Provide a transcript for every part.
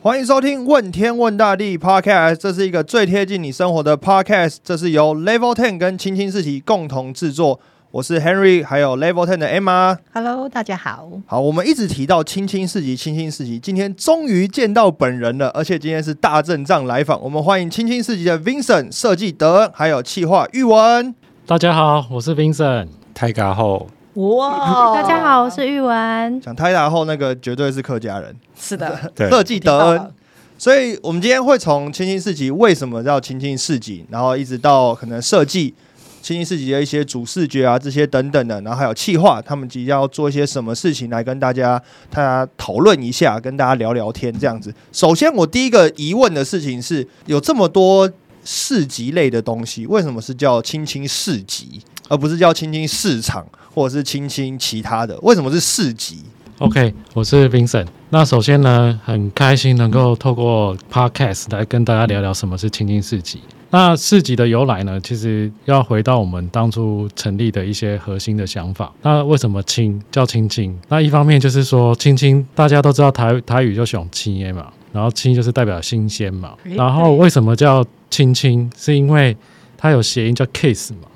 欢迎收听《问天问大地》Podcast，这是一个最贴近你生活的 Podcast。这是由 Level Ten 跟青青四期共同制作。我是 Henry，还有 Level Ten 的 Emma。Hello，大家好。好，我们一直提到青青四级，青青四级，今天终于见到本人了，而且今天是大阵仗来访。我们欢迎青青四级的 Vincent 设计德恩，还有企划玉文。大家好，我是 Vincent。泰嘎后，哇大家好，我是玉文。讲泰达后那个绝对是客家人，是的，对，设计德恩。所以，我们今天会从青青四级为什么叫青青四集，然后一直到可能设计青青四集的一些主视觉啊这些等等的，然后还有企划，他们即将要做一些什么事情来跟大家大家讨论一下，跟大家聊聊天这样子。首先，我第一个疑问的事情是，有这么多市集类的东西，为什么是叫青青市集，而不是叫青青市场或者是青青其他的？为什么是市集？OK，我是 Vincent。那首先呢，很开心能够透过 Podcast 来跟大家聊聊什么是青青市集。那市集的由来呢，其实要回到我们当初成立的一些核心的想法。那为什么青叫青青？那一方面就是说青青，大家都知道台台语就雄青耶嘛，然后青就是代表新鲜嘛。然后为什么叫青青？是因为它有谐音叫 kiss 嘛，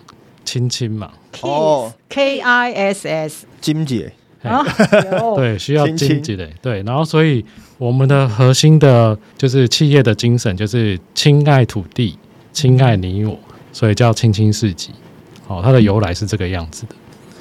亲亲嘛。哦。K I S S 金姐，啊，有。对，需要亲亲经济的，对，然后所以我们的核心的就是企业的精神就是亲爱土地，亲爱你我，所以叫亲亲市集。哦，它的由来是这个样子的。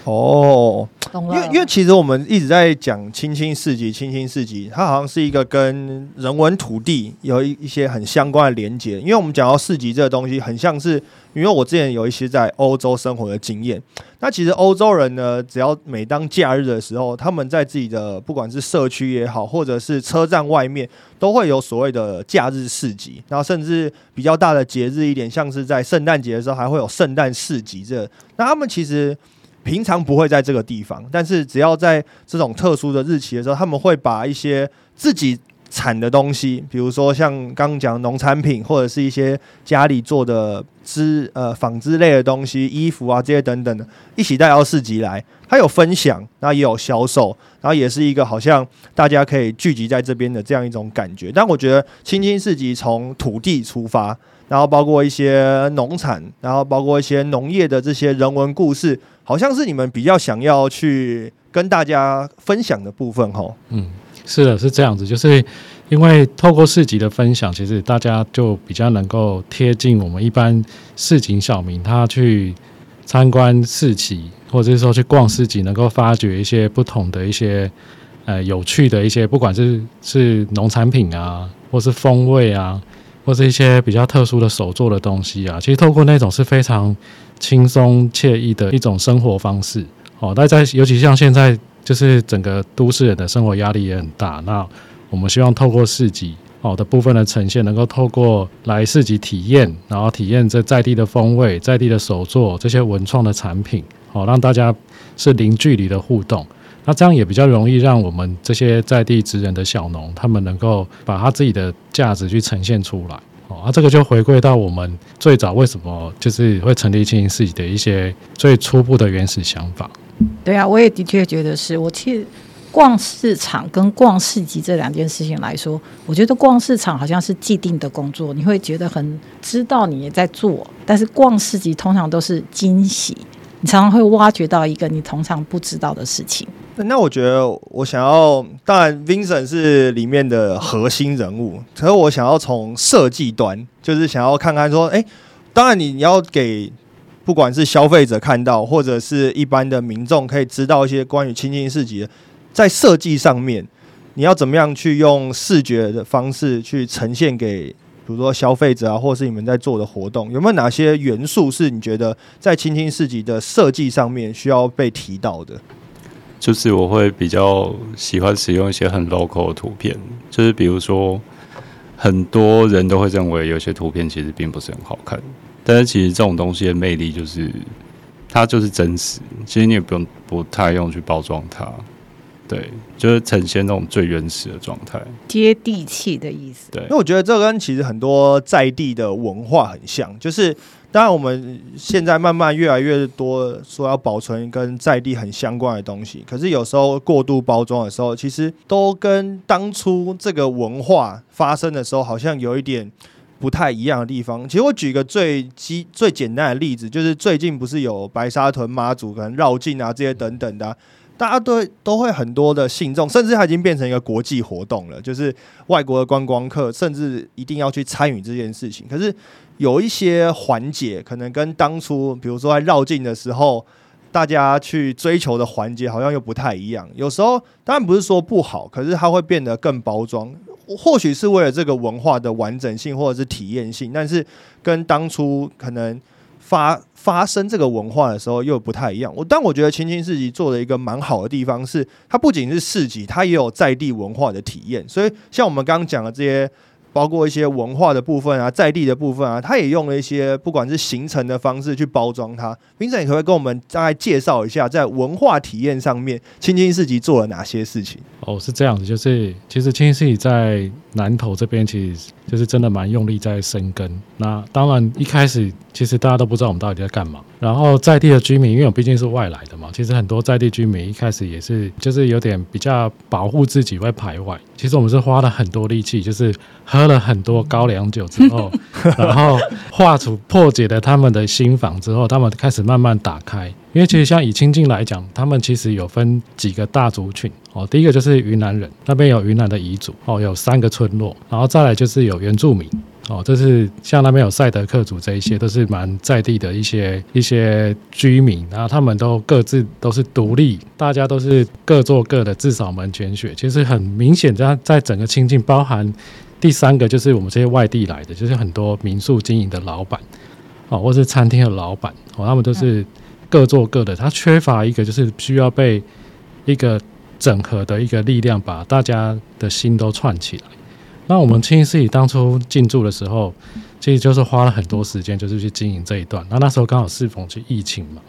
哦，懂了。因为因为其实我们一直在讲青青市集，青青市集，它好像是一个跟人文土地有一一些很相关的连接。因为我们讲到市集这个东西，很像是因为我之前有一些在欧洲生活的经验。那其实欧洲人呢，只要每当假日的时候，他们在自己的不管是社区也好，或者是车站外面，都会有所谓的假日市集。然后甚至比较大的节日一点，像是在圣诞节的时候，还会有圣诞市集这。那他们其实平常不会在这个地方，但是只要在这种特殊的日期的时候，他们会把一些自己产的东西，比如说像刚讲农产品，或者是一些家里做的织呃纺织类的东西、衣服啊这些等等的，一起带到市集来。它有分享，然后也有销售，然后也是一个好像大家可以聚集在这边的这样一种感觉。但我觉得青青市集从土地出发，然后包括一些农产，然后包括一些农业的这些人文故事，好像是你们比较想要去跟大家分享的部分吼。嗯，是的，是这样子，就是因为透过市集的分享，其实大家就比较能够贴近我们一般市井小民，他去参观市集，或者是说去逛市集，能够发掘一些不同的一些呃有趣的一些，不管是是农产品啊，或是风味啊，或是一些比较特殊的手做的东西啊，其实透过那种是非常轻松惬意的一种生活方式。哦，大家尤其像现在就是整个都市人的生活压力也很大，那我们希望透过市集哦的部分的呈现，能够透过来市集体验，然后体验这在地的风味、在地的手作这些文创的产品，哦，让大家是零距离的互动。那这样也比较容易让我们这些在地职人的小农，他们能够把他自己的价值去呈现出来。哦，啊，这个就回归到我们最早为什么就是会成立经营市集的一些最初步的原始想法。对啊，我也的确觉得是。我去逛市场跟逛市集这两件事情来说，我觉得逛市场好像是既定的工作，你会觉得很知道你也在做，但是逛市集通常都是惊喜，你常常会挖掘到一个你通常不知道的事情。那我觉得我想要，当然 Vincent 是里面的核心人物，可是我想要从设计端，就是想要看看说，哎、当然你要给不管是消费者看到，或者是一般的民众可以知道一些关于青青市集，在设计上面，你要怎么样去用视觉的方式去呈现给，比如说消费者啊，或是你们在做的活动，有没有哪些元素是你觉得在青青市集的设计上面需要被提到的？就是我会比较喜欢使用一些很 local 的图片，就是比如说很多人都会认为有些图片其实并不是很好看，但是其实这种东西的魅力就是它就是真实，其实你也不用不太用去包装它。对，就是呈现那种最原始的状态。接地气的意思。对因为，我觉得这跟其实很多在地的文化很像，就是当然我们现在慢慢越来越多说要保存跟在地很相关的东西，可是有时候过度包装的时候，其实都跟当初这个文化发生的时候好像有一点。不太一样的地方，其实我举个最基最简单的例子，就是最近不是有白沙屯妈祖可能绕境啊这些等等的啊、大家都都会很多的信众，甚至它已经变成一个国际活动了，就是外国的观光客甚至一定要去参与这件事情。可是有一些环节，可能跟当初比如说在绕境的时候，大家去追求的环节好像又不太一样。有时候当然不是说不好，可是它会变得更包装，或许是为了这个文化的完整性或者是体验性，但是跟当初可能发发生这个文化的时候又不太一样。我但我觉得青青市集做的一个蛮好的地方是，它不仅是市集，它也有在地文化的体验。所以像我们刚刚讲的这些。包括一些文化的部分啊，在地的部分啊，它也用了一些不管是行程的方式去包装它。冰城，你可不可以跟我们大概介绍一下，在文化体验上面，青青市集做了哪些事情？哦，是这样子，就是其实青青市集在南投这边，其实 就是真的蛮用力在生根。那当然一开始其实大家都不知道我们到底在干嘛。然后在地的居民，因为我毕竟是外来的嘛，其实很多在地居民一开始也是就是有点比较保护自己，会排外。其实我们是花了很多力气，就是喝了很多高粱酒之后，然后化除破解了他们的心房之后，他们开始慢慢打开。因为其实像以清境来讲，他们其实有分几个大族群哦。第一个就是云南人，那边有云南的彝族哦，有三个村落，然后再来就是有原住民哦，这是像那边有赛德克族这一些，都是蛮在地的一些一些居民，然后他们都各自都是独立，大家都是各做各的，自扫门前雪。其实很明显，在在整个清境包含第三个就是我们这些外地来的，就是很多民宿经营的老板哦，或是餐厅的老板哦，他们都是。各做各的，他缺乏一个就是需要被一个整合的一个力量，把大家的心都串起来。那我们青市当初进驻的时候，其实就是花了很多时间，就是去经营这一段。那那时候刚好适逢去疫情嘛，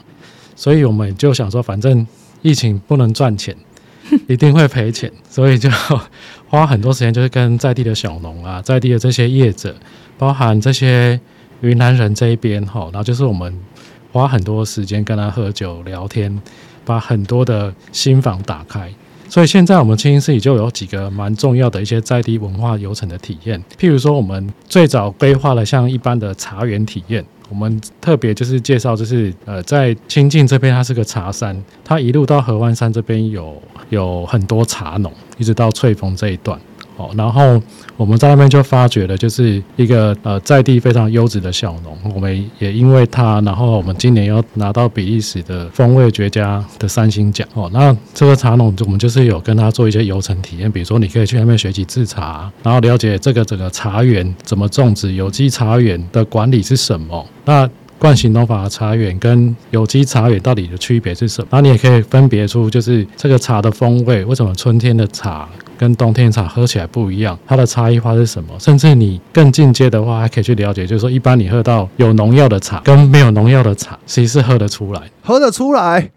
所以我们就想说，反正疫情不能赚钱，一定会赔钱，所以就花很多时间，就是跟在地的小农啊，在地的这些业者，包含这些云南人这一边哈，然后就是我们。花很多时间跟他喝酒聊天，把很多的心房打开。所以现在我们青青市里就有几个蛮重要的一些在地文化游程的体验。譬如说，我们最早规划了像一般的茶园体验，我们特别就是介绍，就是呃，在清境这边它是个茶山，它一路到合欢山这边有有很多茶农，一直到翠峰这一段。然后我们在那边就发掘了，就是一个呃在地非常优质的小农。我们也因为他，然后我们今年又拿到比利时的风味绝佳的三星奖。哦，那这个茶农，我们就是有跟他做一些游程体验，比如说你可以去那边学习制茶，然后了解这个整个茶园怎么种植，有机茶园的管理是什么。那惯性农法的茶园跟有机茶园到底的区别是什么？然后你也可以分别出，就是这个茶的风味，为什么春天的茶跟冬天茶喝起来不一样？它的差异化是什么？甚至你更进阶的话，还可以去了解，就是说一般你喝到有农药的茶跟没有农药的茶，谁是喝得出来。喝得出来，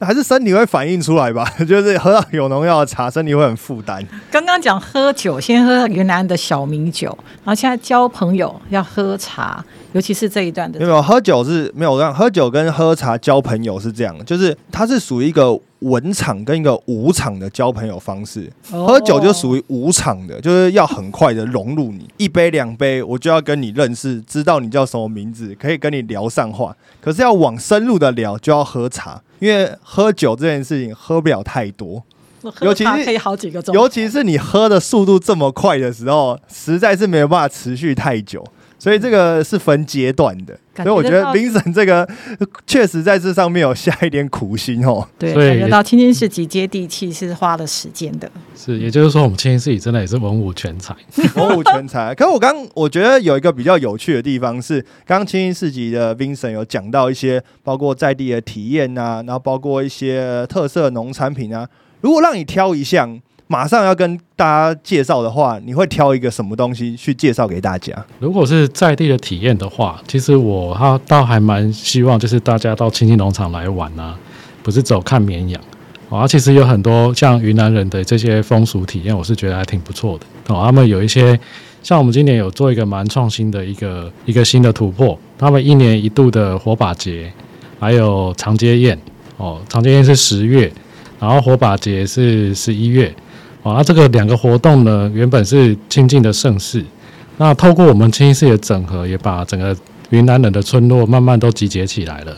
还是身体会反映出来吧？就是喝到有农药的茶，身体会很负担。刚刚讲喝酒，先喝云南的小米酒，然后现在交朋友要喝茶，尤其是这一段的没有喝酒是没有让喝酒跟喝茶交朋友是这样，就是它是属于一个文场跟一个武场的交朋友方式。哦喝酒就属于武场的，就是要很快的融入你，一杯两杯我就要跟你认识，知道你叫什么名字，可以跟你聊上话。可是要往深入的聊，就要喝茶，因为喝酒这件事情喝不了太多。尤其是可以好几个钟，尤其是你喝的速度这么快的时候，实在是没有办法持续太久，所以这个是分阶段的。所以我觉得觉得到 Vincent 这个确实在这上面有下一点苦心哦。对，感觉到青青市集接地气是花了时间的。是，也就是说，我们青青市集真的也是文武全才。文武全才。可我刚我觉得有一个比较有趣的地方是，刚刚青青市集的 Vincent 有讲到一些包括在地的体验啊，然后包括一些特色农产品啊。如果让你挑一项，马上要跟大家介绍的话，你会挑一个什么东西去介绍给大家？如果是在地的体验的话，其实我他倒还蛮希望，就是大家到亲近农场来玩啊，不是走看绵羊，哦，其实有很多像云南人的这些风俗体验，我是觉得还挺不错的。哦，他们有一些像我们今年有做一个蛮创新的一个一个新的突破，他们一年一度的火把节，还有长街宴。哦，长街宴是十月，然后火把节是十一月。啊，这个两个活动呢，原本是亲近的盛世，那透过我们清溪市的整合，也把整个云南人的村落慢慢都集结起来了。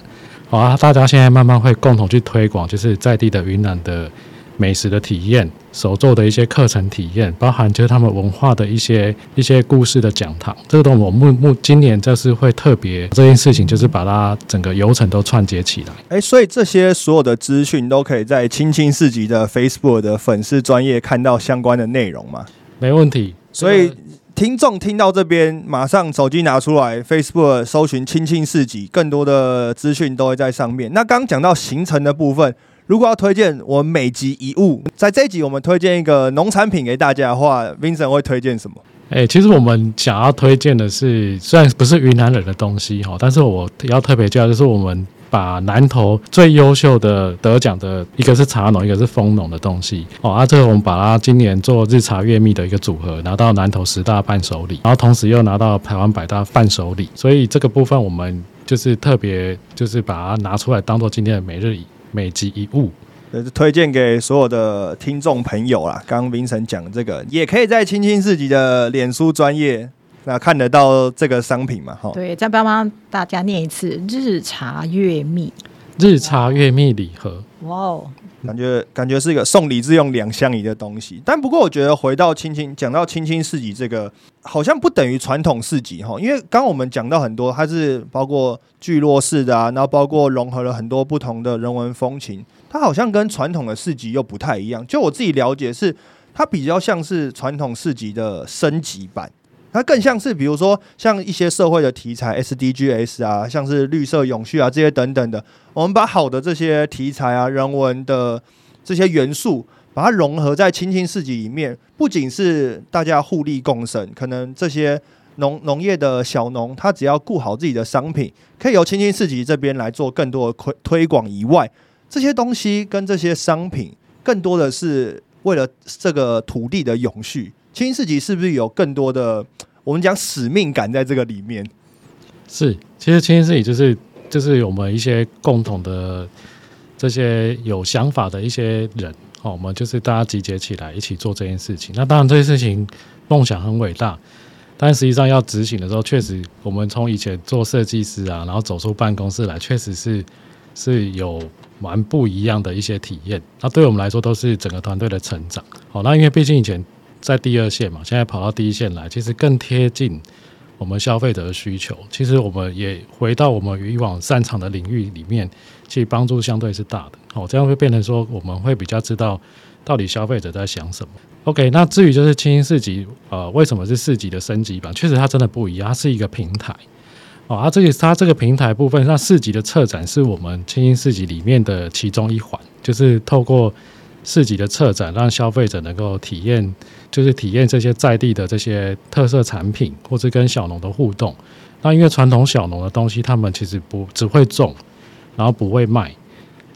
好啊，大家现在慢慢会共同去推广，就是在地的云南的美食的体验，手做的一些课程体验，包含就是他们文化的一些一些故事的讲堂。这个东西我目目今年就是会特别这件事情，就是把它整个流程都串接起来。哎，所以这些所有的资讯都可以在青青市集的 Facebook 的粉丝专业看到相关的内容吗？没问题，所以。听众听到这边，马上手机拿出来，Facebook 搜寻“青青市集”，更多的资讯都会在上面。那刚讲到行程的部分，如果要推荐我们每集一物，在这一集我们推荐一个农产品给大家的话，Vincent 会推荐什么？哎，其实我们想要推荐的是，虽然不是云南人的东西哈，但是我要特别介绍，就是我们。把南投最优秀的得奖的一个是茶农，一个是蜂农的东西哦，啊，这个我们把它今年做日茶月蜜的一个组合，拿到南投十大伴手礼，然后同时又拿到台湾百大伴手礼，所以这个部分我们就是特别就是把它拿出来当做今天的每日每集一物，呃，推荐给所有的听众朋友啦。刚刚明晨讲这个，也可以在青青自己的脸书专业。那看得到这个商品嘛？哈，对，再帮帮大家念一次“日茶月蜜”，日茶月蜜礼盒。哇哦，感觉感觉是一个送礼自用两相宜的东西。但不过我觉得回到青青讲到青青市集这个，好像不等于传统市集哈。因为刚我们讲到很多，它是包括聚落式的啊，然后包括融合了很多不同的人文风情，它好像跟传统的市集又不太一样。就我自己了解是，它比较像是传统市集的升级版。它更像是，比如说像一些社会的题材，SDGs 啊，像是绿色永续啊这些等等的，我们把好的这些题材啊、人文的这些元素，把它融合在青青市集里面，不仅是大家互利共生，可能这些农农业的小农，他只要顾好自己的商品，可以由青青市集这边来做更多的推推广以外，这些东西跟这些商品，更多的是为了这个土地的永续。青青市集是不是有更多的？我们讲使命感在这个里面，是其实青青市集就是就是我们一些共同的这些有想法的一些人，哦，我们就是大家集结起来一起做这件事情。那当然这些事情梦想很伟大，但实际上要执行的时候，确实我们从以前做设计师啊，然后走出办公室来，确实是是有蛮不一样的一些体验。那对我们来说，都是整个团队的成长。好，那因为毕竟以前。在第二线嘛，现在跑到第一线来，其实更贴近我们消费者的需求。其实我们也回到我们以往擅长的领域里面，其实帮助相对是大的。哦，这样会变成说，我们会比较知道到底消费者在想什么。OK，那至于就是清新四级，呃，为什么是四级的升级版？确实它真的不一样，它是一个平台。哦，它这个它这个平台部分，那四级的策展是我们清新四级里面的其中一环，就是透过。市集的策展，让消费者能够体验，就是体验这些在地的这些特色产品，或者跟小农的互动。那因为传统小农的东西，他们其实不只会种，然后不会卖，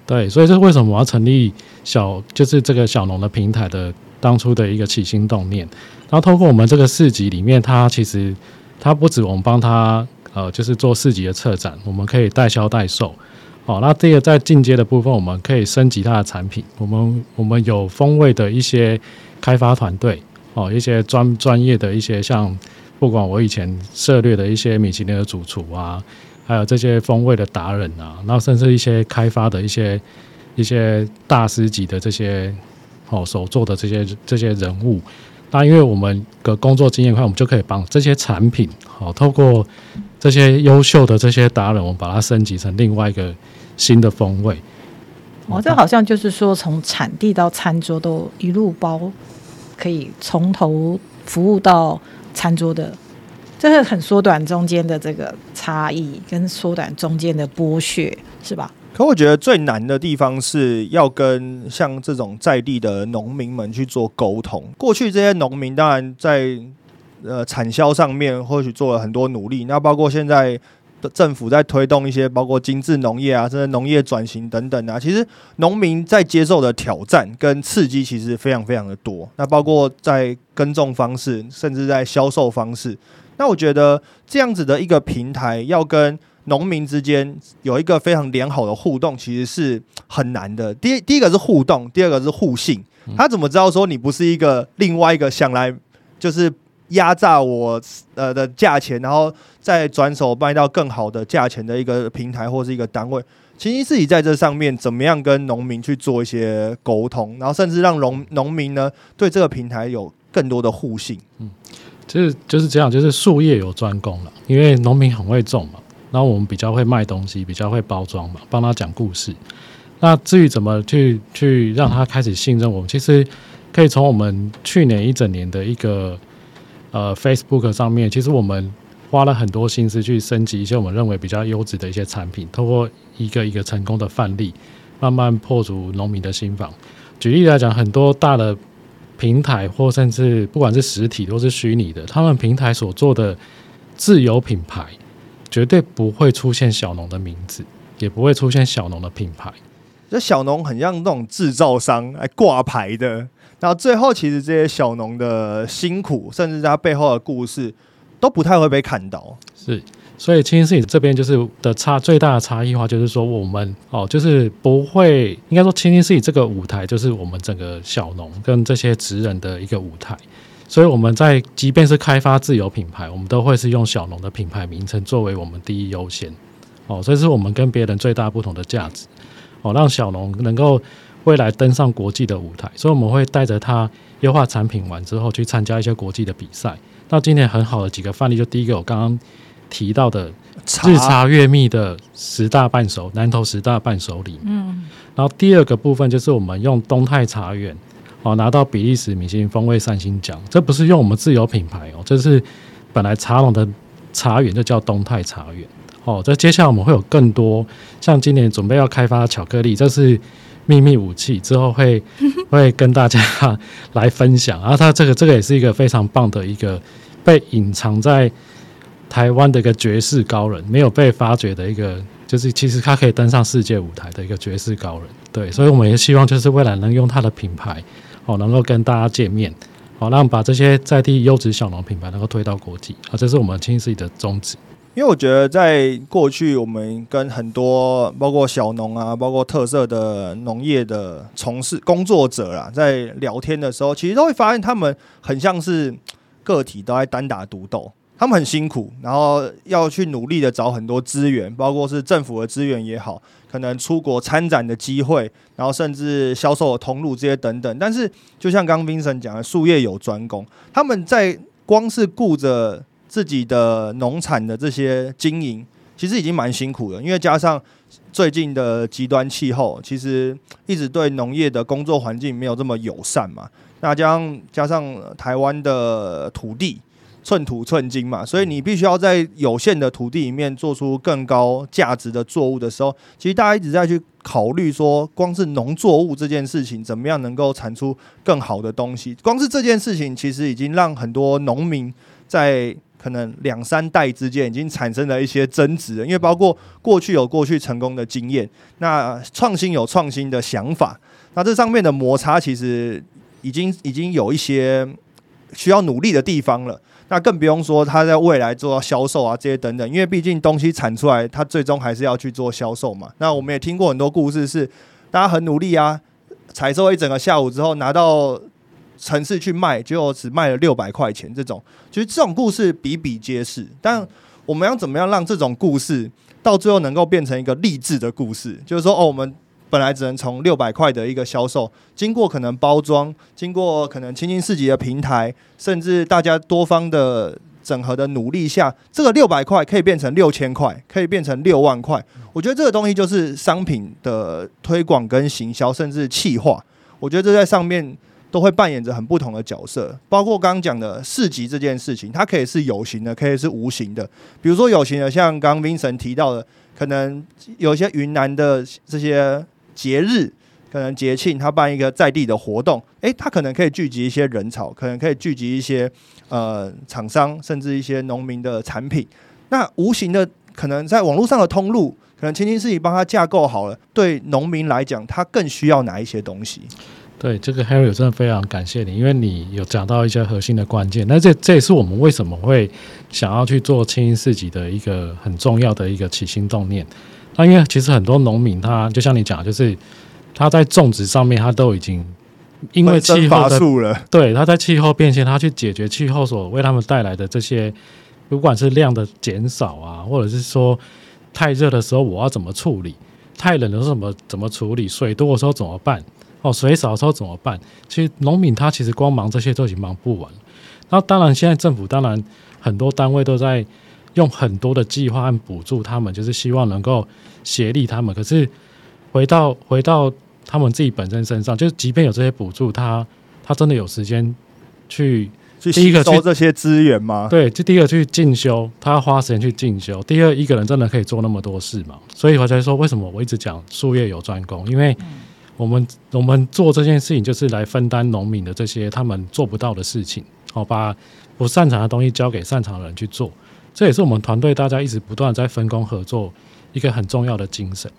对，所以这是为什么我要成立小，就是这个小农的平台的当初的一个起心动念。然后透过我们这个市集里面，它其实它不止我们帮他呃，就是做市集的策展，我们可以代销代售。好，那这个在进阶的部分，我们可以升级它的产品。我们我们有风味的一些开发团队，哦，一些专专业的一些像，不管我以前涉猎的一些米其林的主厨啊，还有这些风味的达人啊，然后甚至一些开发的一些一些大师级的这些哦手做的这些这些人物。那因为我们的工作经验快，我们就可以帮这些产品，好，透过这些优秀的这些达人，我们把它升级成另外一个。新的风味，哦，这好像就是说，从产地到餐桌都一路包，可以从头服务到餐桌的，这是很缩短中间的这个差异，跟缩短中间的剥削，是吧？可我觉得最难的地方是要跟像这种在地的农民们去做沟通。过去这些农民当然在呃产销上面或许做了很多努力，那包括现在。政府在推动一些包括精致农业啊，甚至农业转型等等啊，其实农民在接受的挑战跟刺激其实非常非常的多。那包括在耕种方式，甚至在销售方式。那我觉得这样子的一个平台，要跟农民之间有一个非常良好的互动，其实是很难的。第一，第一个是互动，第二个是互信。他怎么知道说你不是一个另外一个想来就是压榨我呃的价钱，然后再转手卖到更好的价钱的一个平台或是一个单位？其实自己在这上面怎么样跟农民去做一些沟通，然后甚至让农农民呢对这个平台有更多的互信。嗯。就是就是这样，就是术业有专攻了。因为农民很会种嘛，然后我们比较会卖东西，比较会包装嘛，帮他讲故事。那至于怎么去去让他开始信任我们，其实可以从我们去年一整年的一个呃 Facebook 上面，其实我们花了很多心思去升级一些我们认为比较优质的一些产品，透过一个一个成功的范例，慢慢破除农民的心防。举例来讲，很多大的。平台或甚至不管是实体都是虚拟的，他们平台所做的自有品牌，绝对不会出现小农的名字，也不会出现小农的品牌。这小农很像那种制造商来挂牌的，然后最后其实这些小农的辛苦，甚至他背后的故事，都不太会被看到。是。所以，清新事这边就是的差最大的差异化，就是说我们哦，就是不会应该说清新事这个舞台，就是我们整个小农跟这些职人的一个舞台。所以我们在即便是开发自有品牌，我们都会是用小农的品牌名称作为我们第一优先哦，所以是我们跟别人最大不同的价值哦，让小农能够未来登上国际的舞台。所以我们会带着它优化产品完之后去参加一些国际的比赛。那今年很好的几个范例，就第一个我刚刚。提到的日茶月蜜的十大伴手，南投十大伴手礼。嗯，然后第二个部分就是我们用东泰茶园哦拿到比利时米其林风味三星奖，这不是用我们自有品牌哦，这是本来茶农的茶园就叫东泰茶园哦。这接下来我们会有更多，像今年准备要开发巧克力，这是秘密武器，之后会 会跟大家 来分享。然后它这个这个也是一个非常棒的一个被隐藏在。台湾的一个绝世高人，没有被发掘的一个，就是其实他可以登上世界舞台的一个绝世高人。对，所以我们也希望就是未来能用他的品牌，哦，能够跟大家见面，好，让把这些在地优质小农品牌能够推到国际。啊，这是我们清自己的宗旨。因为我觉得在过去，我们跟很多包括小农啊，包括特色的农业的从事工作者啦，在聊天的时候，其实都会发现他们很像是个体，都在单打独斗。他们很辛苦，然后要去努力的找很多资源，包括是政府的资源也好，可能出国参展的机会，然后甚至销售的通路这些等等。但是，就像刚 Vincent 讲的，术业有专攻，他们在光是顾着自己的农产的这些经营，其实已经蛮辛苦了。因为加上最近的极端气候，其实一直对农业的工作环境没有这么友善嘛。那加上加上台湾的土地。寸土寸金嘛，所以你必须要在有限的土地里面做出更高价值的作物的时候，其实大家一直在去考虑说，光是农作物这件事情怎么样能够产出更好的东西。光是这件事情，其实已经让很多农民在可能两三代之间已经产生了一些争执。因为包括过去有过去成功的经验，那创新有创新的想法，那这上面的摩擦其实已经已经有一些需要努力的地方了。那更不用说他在未来做销售啊这些等等，因为毕竟东西产出来，他最终还是要去做销售嘛。那我们也听过很多故事，是大家很努力啊，采收一整个下午之后拿到城市去卖，结果只卖了六百块钱。这种其实这种故事比比皆是。但我们要怎么样让这种故事到最后能够变成一个励志的故事？就是说，哦，我们。本来只能从六百块的一个销售，经过可能包装，经过可能清新四级的平台，甚至大家多方的整合的努力下，这个六百块可以变成六千块，可以变成六万块。我觉得这个东西就是商品的推广跟行销，甚至气化。我觉得这在上面都会扮演着很不同的角色。包括刚刚讲的市集这件事情，它可以是有形的，可以是无形的。比如说有形的，像刚刚 Vincent 提到的，可能有些云南的这些。节日可能节庆，他办一个在地的活动，诶，他可能可以聚集一些人潮，可能可以聚集一些呃厂商，甚至一些农民的产品。那无形的可能在网络上的通路，可能青青市集帮他架构好了，对农民来讲，他更需要哪一些东西？对这个 Harry 真的非常感谢你，因为你有讲到一些核心的关键。那这这也是我们为什么会想要去做青青市集的一个很重要的一个起心动念。那因为其实很多农民他就像你讲，就是他在种植上面他都已经因为气候的了，对他在气候变迁，他去解决气候所为他们带来的这些，不管是量的减少啊，或者是说太热的时候我要怎么处理，太冷的时候怎么怎么处理，水多的时候怎么办？哦，水少的时候怎么办？其实农民他其实光忙这些都已经忙不完。那当然，现在政府当然很多单位都在用很多的计划和补助他们，就是希望能够协力他们。可是回到回到他们自己本身身上，就是即便有这些补助，他他真的有时间去第一个收这些资源吗？对，就第一个去进修，他要花时间去进修。第二，一个人真的可以做那么多事吗？所以我才说，为什么我一直讲术业有专攻，因为。我们我们做这件事情，就是来分担农民的这些他们做不到的事情，好把不擅长的东西交给擅长的人去做。这也是我们团队大家一直不断在分工合作一个很重要的精神。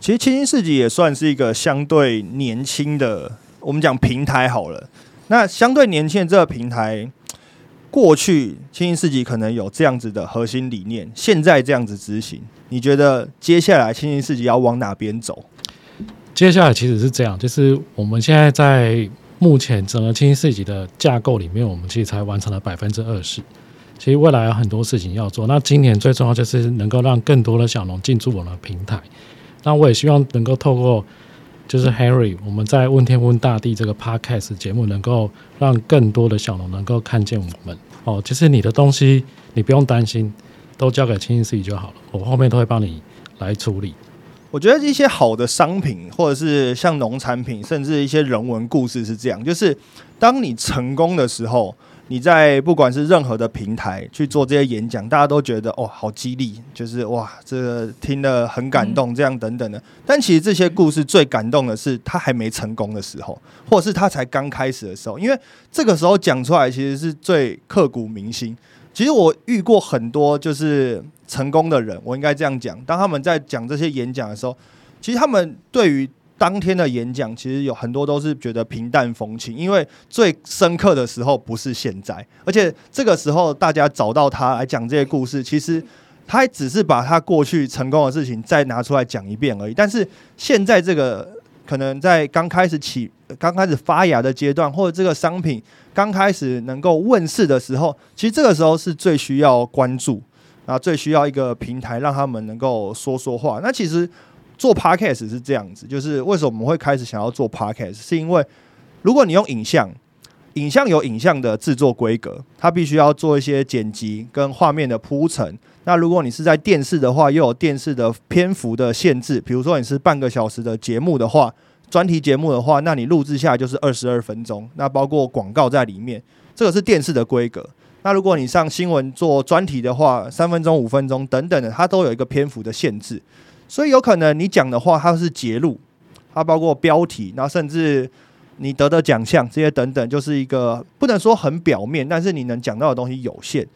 其实青青市集也算是一个相对年轻的，我们讲平台好了。那相对年轻的这个平台，过去青青市集可能有这样子的核心理念，现在这样子执行，你觉得接下来青青市集要往哪边走？接下来其实是这样，就是我们现在在目前整个清新四级的架构里面，我们其实才完成了百分之二十。其实未来有很多事情要做。那今年最重要就是能够让更多的小农进驻我们的平台。那我也希望能够透过就是 Harry，我们在问天问大地这个 Podcast 节目，能够让更多的小农能够看见我们。哦，就是你的东西，你不用担心，都交给清新四级就好了，我后面都会帮你来处理。我觉得一些好的商品，或者是像农产品，甚至一些人文故事是这样：，就是当你成功的时候，你在不管是任何的平台去做这些演讲，大家都觉得哦，好激励，就是哇，这个听了很感动，这样等等的。但其实这些故事最感动的是他还没成功的时候，或者是他才刚开始的时候，因为这个时候讲出来其实是最刻骨铭心。其实我遇过很多就是成功的人，我应该这样讲。当他们在讲这些演讲的时候，其实他们对于当天的演讲，其实有很多都是觉得平淡风轻，因为最深刻的时候不是现在，而且这个时候大家找到他来讲这些故事，其实他还只是把他过去成功的事情再拿出来讲一遍而已。但是现在这个可能在刚开始起、刚开始发芽的阶段，或者这个商品。刚开始能够问世的时候，其实这个时候是最需要关注啊，最需要一个平台让他们能够说说话。那其实做 podcast 是这样子，就是为什么我们会开始想要做 podcast，是因为如果你用影像，影像有影像的制作规格，它必须要做一些剪辑跟画面的铺陈。那如果你是在电视的话，又有电视的篇幅的限制，比如说你是半个小时的节目的话。专题节目的话，那你录制下来就是二十二分钟，那包括广告在里面，这个是电视的规格。那如果你上新闻做专题的话，三分钟、五分钟等等的，它都有一个篇幅的限制。所以有可能你讲的话，它是节录，它包括标题，然后甚至你得的奖项这些等等，就是一个不能说很表面，但是你能讲到的东西有限。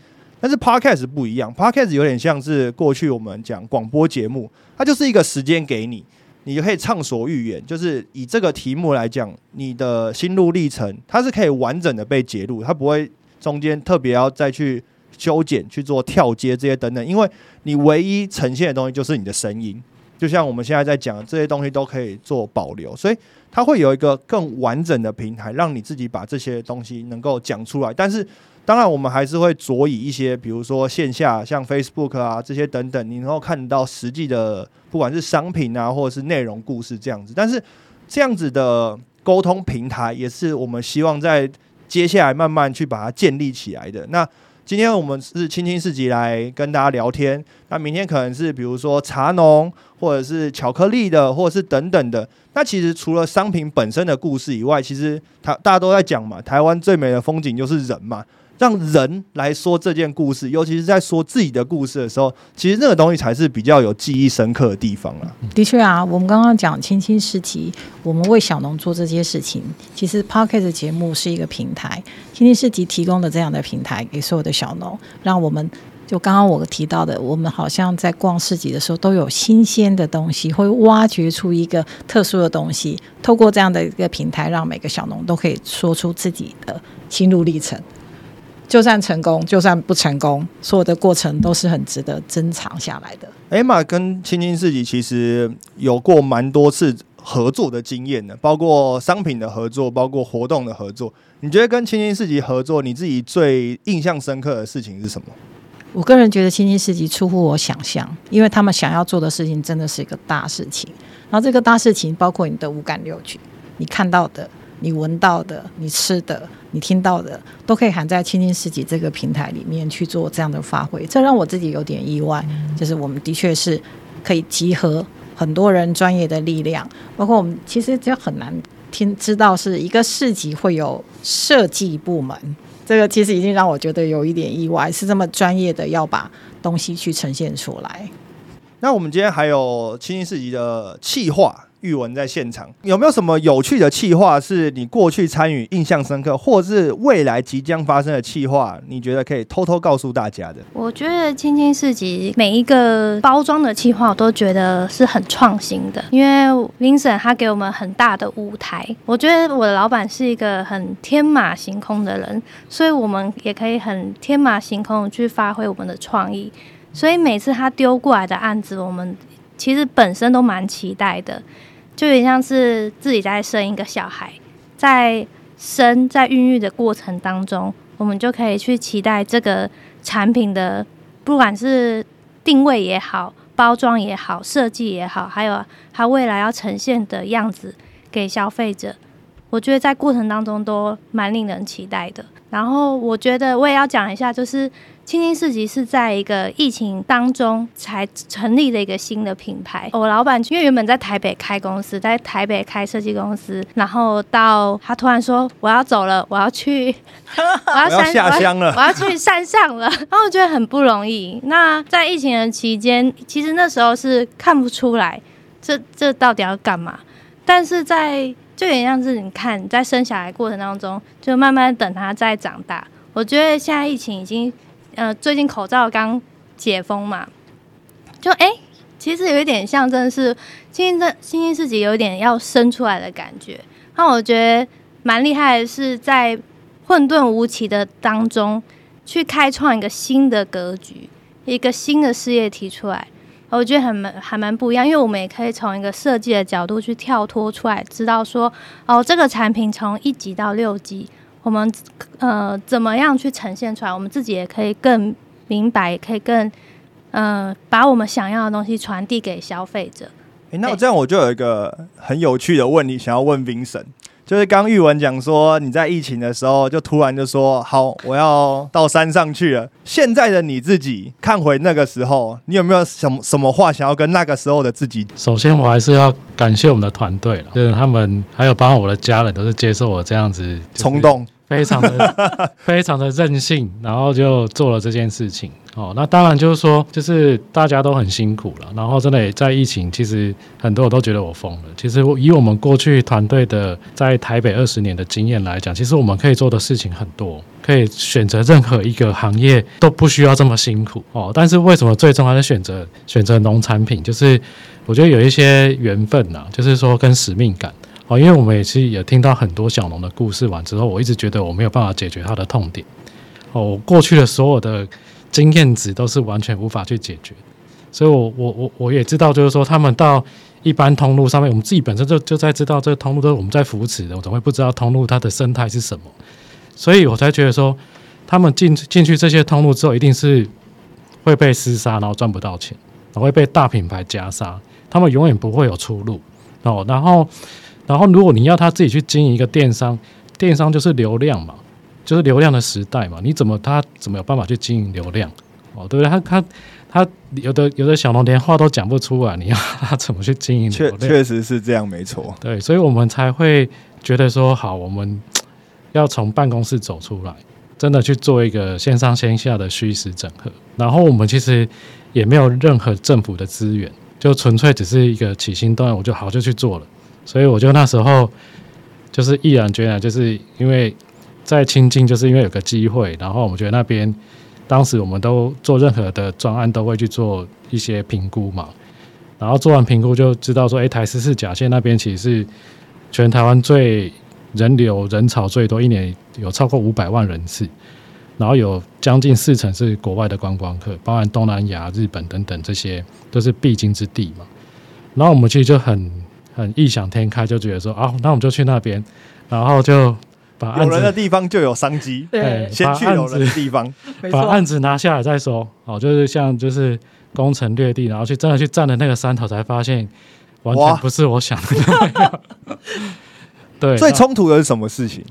但是 podcast 不一样，podcast 有点像是过去我们讲广播节目，它就是一个时间给你。你就可以畅所欲言，就是以这个题目来讲，你的心路历程，它是可以完整的被揭露，它不会中间特别要再去修剪、去做跳接这些等等，因为你唯一呈现的东西就是你的声音，就像我们现在在讲这些东西都可以做保留，所以它会有一个更完整的平台，让你自己把这些东西能够讲出来，但是。当然，我们还是会着以一些，比如说线下像 Facebook 啊这些等等，你能够看到实际的，不管是商品啊，或者是内容故事这样子。但是这样子的沟通平台，也是我们希望在接下来慢慢去把它建立起来的。那今天我们是青青市集来跟大家聊天，那明天可能是比如说茶农，或者是巧克力的，或者是等等的。那其实除了商品本身的故事以外，其实台大家都在讲嘛，台湾最美的风景就是人嘛。让人来说这件故事，尤其是在说自己的故事的时候，其实那个东西才是比较有记忆深刻的地方啊。的确啊，我们刚刚讲青青诗集，我们为小农做这些事情，其实 p o c k e t 节目是一个平台，青青诗集提供的这样的平台给所有的小农，让我们就刚刚我提到的，我们好像在逛市集的时候都有新鲜的东西，会挖掘出一个特殊的东西，透过这样的一个平台，让每个小农都可以说出自己的心路历程。就算成功，就算不成功，所有的过程都是很值得珍藏下来的。艾玛跟青青市集其实有过蛮多次合作的经验的，包括商品的合作，包括活动的合作。你觉得跟青青市集合作，你自己最印象深刻的事情是什么？我个人觉得青青市集出乎我想象，因为他们想要做的事情真的是一个大事情。然后这个大事情包括你的五感六觉，你看到的。你闻到的、你吃的、你听到的，都可以含在青青市集这个平台里面去做这样的发挥，这让我自己有点意外。就是我们的确是可以集合很多人专业的力量，包括我们其实就很难听知道是一个市集会有设计部门，这个其实已经让我觉得有一点意外，是这么专业的要把东西去呈现出来。那我们今天还有清新市集的企划。玉文在现场有没有什么有趣的企划是你过去参与印象深刻，或是未来即将发生的企划？你觉得可以偷偷告诉大家的？我觉得青青市集每一个包装的企划，我都觉得是很创新的，因为 Vincent 他给我们很大的舞台。我觉得我的老板是一个很天马行空的人，所以我们也可以很天马行空去发挥我们的创意。所以每次他丢过来的案子，我们其实本身都蛮期待的。就有点像是自己在生一个小孩，在生在孕育的过程当中，我们就可以去期待这个产品的，不管是定位也好、包装也好、设计也好，还有它未来要呈现的样子给消费者。我觉得在过程当中都蛮令人期待的。然后我觉得我也要讲一下，就是。青青市集是在一个疫情当中才成立的一个新的品牌。我老板因为原本在台北开公司，在台北开设计公司，然后到他突然说我要走了，我要去，我要下乡了，我要去山上了。然后我觉得很不容易。那在疫情的期间，其实那时候是看不出来这这到底要干嘛。但是在就有点像是你看在生小孩过程当中，就慢慢等他在长大。我觉得现在疫情已经。呃，最近口罩刚解封嘛，就哎，其实有一点像，真的是新兴新兴市集有点要生出来的感觉。那我觉得蛮厉害的是，在混沌无奇的当中，去开创一个新的格局，一个新的事业提出来，我觉得很蛮还蛮不一样。因为我们也可以从一个设计的角度去跳脱出来，知道说，哦，这个产品从一级到六级。我们呃怎么样去呈现出来？我们自己也可以更明白，也可以更呃把我们想要的东西传递给消费者。哎，那这样我就有一个很有趣的问题想要问 Vincent。就是刚玉文讲说，你在疫情的时候就突然就说好，我要到山上去了。现在的你自己看回那个时候，你有没有什么什么话想要跟那个时候的自己？首先，我还是要感谢我们的团队了，就是他们还有包括我的家人，都是接受我这样子冲动。非常的 非常的任性，然后就做了这件事情。哦，那当然就是说，就是大家都很辛苦了。然后真的也在疫情，其实很多人都觉得我疯了。其实以我们过去团队的在台北二十年的经验来讲，其实我们可以做的事情很多，可以选择任何一个行业都不需要这么辛苦哦。但是为什么最终还是选择选择农产品？就是我觉得有一些缘分呐，就是说跟使命感。哦，因为我们也是也听到很多小农的故事完之后，我一直觉得我没有办法解决他的痛点。哦，过去的所有的经验值都是完全无法去解决，所以我我我我也知道，就是说他们到一般通路上面，我们自己本身就就在知道这个通路都是我们在扶持的，我怎么会不知道通路它的生态是什么？所以我才觉得说，他们进进去这些通路之后，一定是会被厮杀，然后赚不到钱，然后会被大品牌夹杀，他们永远不会有出路。哦，然后。然后，如果你要他自己去经营一个电商，电商就是流量嘛，就是流量的时代嘛。你怎么他怎么有办法去经营流量？哦，对不对？他他他有的有的小农连话都讲不出来，你要他怎么去经营流量？确确实是这样，没错。对，所以我们才会觉得说，好，我们 要从办公室走出来，真的去做一个线上线下的虚实整合。然后我们其实也没有任何政府的资源，就纯粹只是一个起心动念，我就好就去做了。所以我就那时候就是毅然决然，就是因为在清境，就是因为有个机会，然后我们觉得那边当时我们都做任何的专案都会去做一些评估嘛，然后做完评估就知道说，哎，台十四甲线那边其实是全台湾最人流人潮最多，一年有超过五百万人次，然后有将近四成是国外的观光客，包含东南亚、日本等等，这些都是必经之地嘛。然后我们其实就很很异想天开，就觉得说，啊，那我们就去那边，然后就把案有人的地方就有商机，对先去有人的地方。把案子拿下来再说。哦，就是像就是攻城略地，然后去真的去占了那个山头，才发现完全不是我想的那样。对，最那冲突的是什么事情？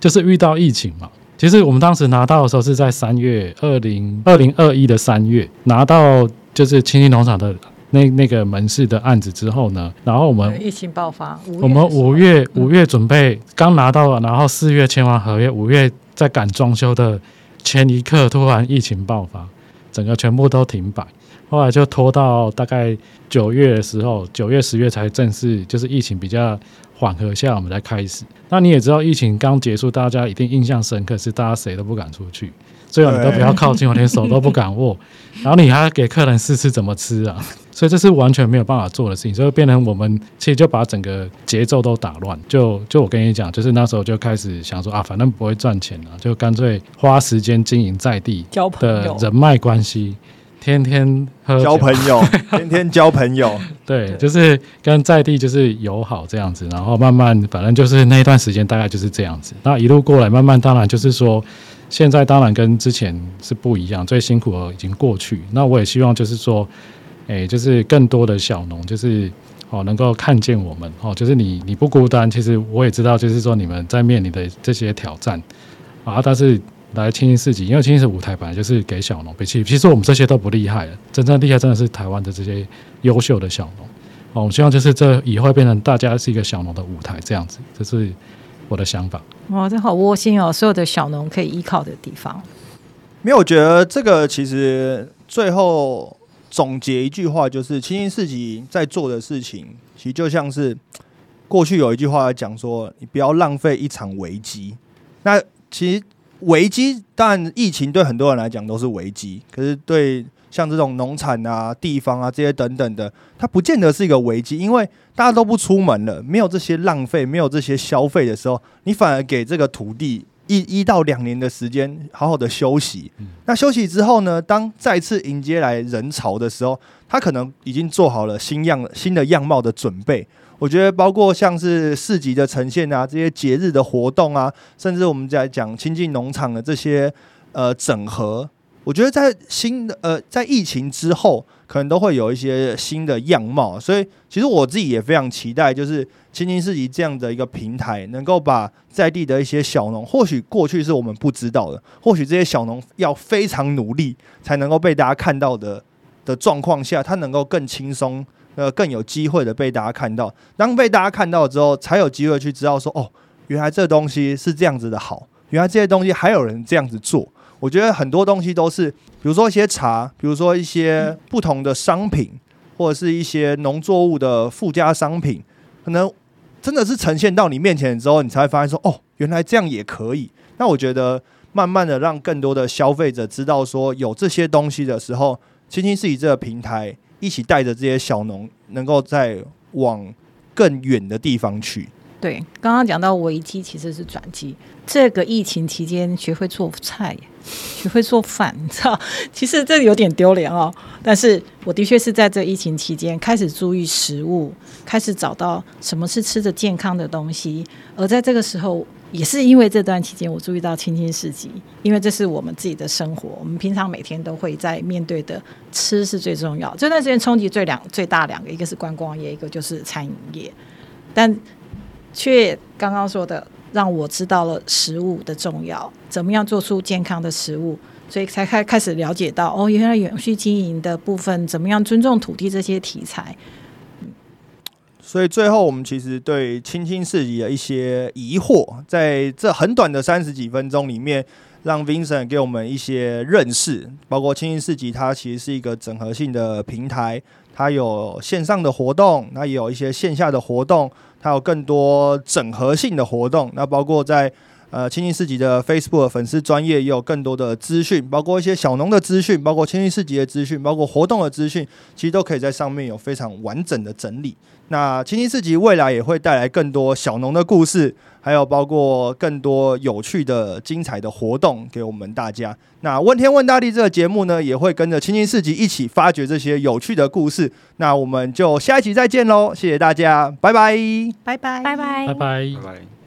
就是遇到疫情嘛。其实我们当时拿到的时候是在三月，二零二零二一的三月拿到，就是青青农场的那那个门市的案子之后呢，然后我们疫情爆发，我们五月五月准备刚拿到了，然后四月签完合约，五月在赶装修的前一刻，突然疫情爆发，整个全部都停摆。后来就拖到大概九月的时候，九月十月才正式就是疫情比较缓和下，我们才开始。那你也知道，疫情刚结束，大家一定印象深刻，是大家谁都不敢出去，最好你都不要靠近我，连手都不敢握。然后你还要给客人试吃怎么吃啊？所以这是完全没有办法做的事情，所以变成我们其实就把整个节奏都打乱。就就我跟你讲，就是那时候就开始想说啊，反正不会赚钱了，就干脆花时间经营在地的，人脉关系，天天喝交朋友，天天交朋友。对，对就是跟在地就是友好这样子，然后慢慢反正就是那一段时间大概就是这样子。那一路过来，慢慢当然就是说，现在当然跟之前是不一样，最辛苦的已经过去。那我也希望就是说，诶，就是更多的小农就是哦能够看见我们哦，就是你你不孤单，其实我也知道，就是说你们在面临的这些挑战啊，但是。来青青市集，因为青青市舞台本来就是给小农，比起其实我们这些都不厉害了，真正厉害真的是台湾的这些优秀的小农。哦，我希望就是这以后变成大家是一个小农的舞台这样子，就是我的想法。哇，这好窝心哦！所有的小农可以依靠的地方，没有，我觉得这个其实最后总结一句话，就是青青市集在做的事情，其实就像是过去有一句话讲说，你不要浪费一场危机。那其实危机，当然疫情对很多人来讲都是危机，可是对像这种农产啊、地方啊这些等等的，它不见得是一个危机，因为大家都不出门了，没有这些浪费，没有这些消费的时候，你反而给这个土地一一到两年的时间，好好的休息。那休息之后呢，当再次迎接来人潮的时候，它可能已经做好了新样新的样貌的准备。我觉得包括像是市集的呈现啊，这些节日的活动啊，甚至我们在讲亲近农场的这些呃整合，我觉得在新的呃在疫情之后，可能都会有一些新的样貌。所以其实我自己也非常期待，就是亲近市集这样的一个平台，能够把在地的一些小农，或许过去是我们不知道的，或许这些小农要非常努力才能够被大家看到的的状况下，他能够更轻松。呃，更有机会的被大家看到。当被大家看到之后，才有机会去知道说，哦，原来这东西是这样子的好，原来这些东西还有人这样子做。我觉得很多东西都是，比如说一些茶，比如说一些不同的商品，或者是一些农作物的附加商品，可能真的是呈现到你面前之后，你才会发现说，哦，原来这样也可以。那我觉得，慢慢的让更多的消费者知道说，有这些东西的时候，青青是以这个平台。一起带着这些小农，能够在往更远的地方去。对，刚刚讲到危机其实是转机。这个疫情期间，学会做菜，学 会做饭，你知道，其实这有点丢脸哦。但是我的确是在这疫情期间开始注意食物，开始找到什么是吃着健康的东西。而在这个时候，也是因为这段期间，我注意到青青市集，因为这是我们自己的生活，我们平常每天都会在面对的，吃是最重要。这段时间冲击最两最大两个，一个是观光业，一个就是餐饮业，但却刚刚说的，让我知道了食物的重要，怎么样做出健康的食物，所以才开开始了解到，哦，原来永续经营的部分，怎么样尊重土地这些题材。所以最后，我们其实对青青市集的一些疑惑，在这很短的三十几分钟里面，让 Vincent 给我们一些认识。包括青青市集，它其实是一个整合性的平台，它有线上的活动，那也有一些线下的活动，它有更多整合性的活动。那包括在呃青青市集的 Facebook 粉丝专业也有更多的资讯，包括一些小农的资讯，包括青青市集的资讯，包括活动的资讯，其实都可以在上面有非常完整的整理。那青青市集未来也会带来更多小农的故事，还有包括更多有趣的、精彩的活动给我们大家。那问天问大地这个节目呢，也会跟着青青市集一起发掘这些有趣的故事。那我们就下一集再见喽，谢谢大家，拜拜。拜拜，拜拜拜拜。拜拜。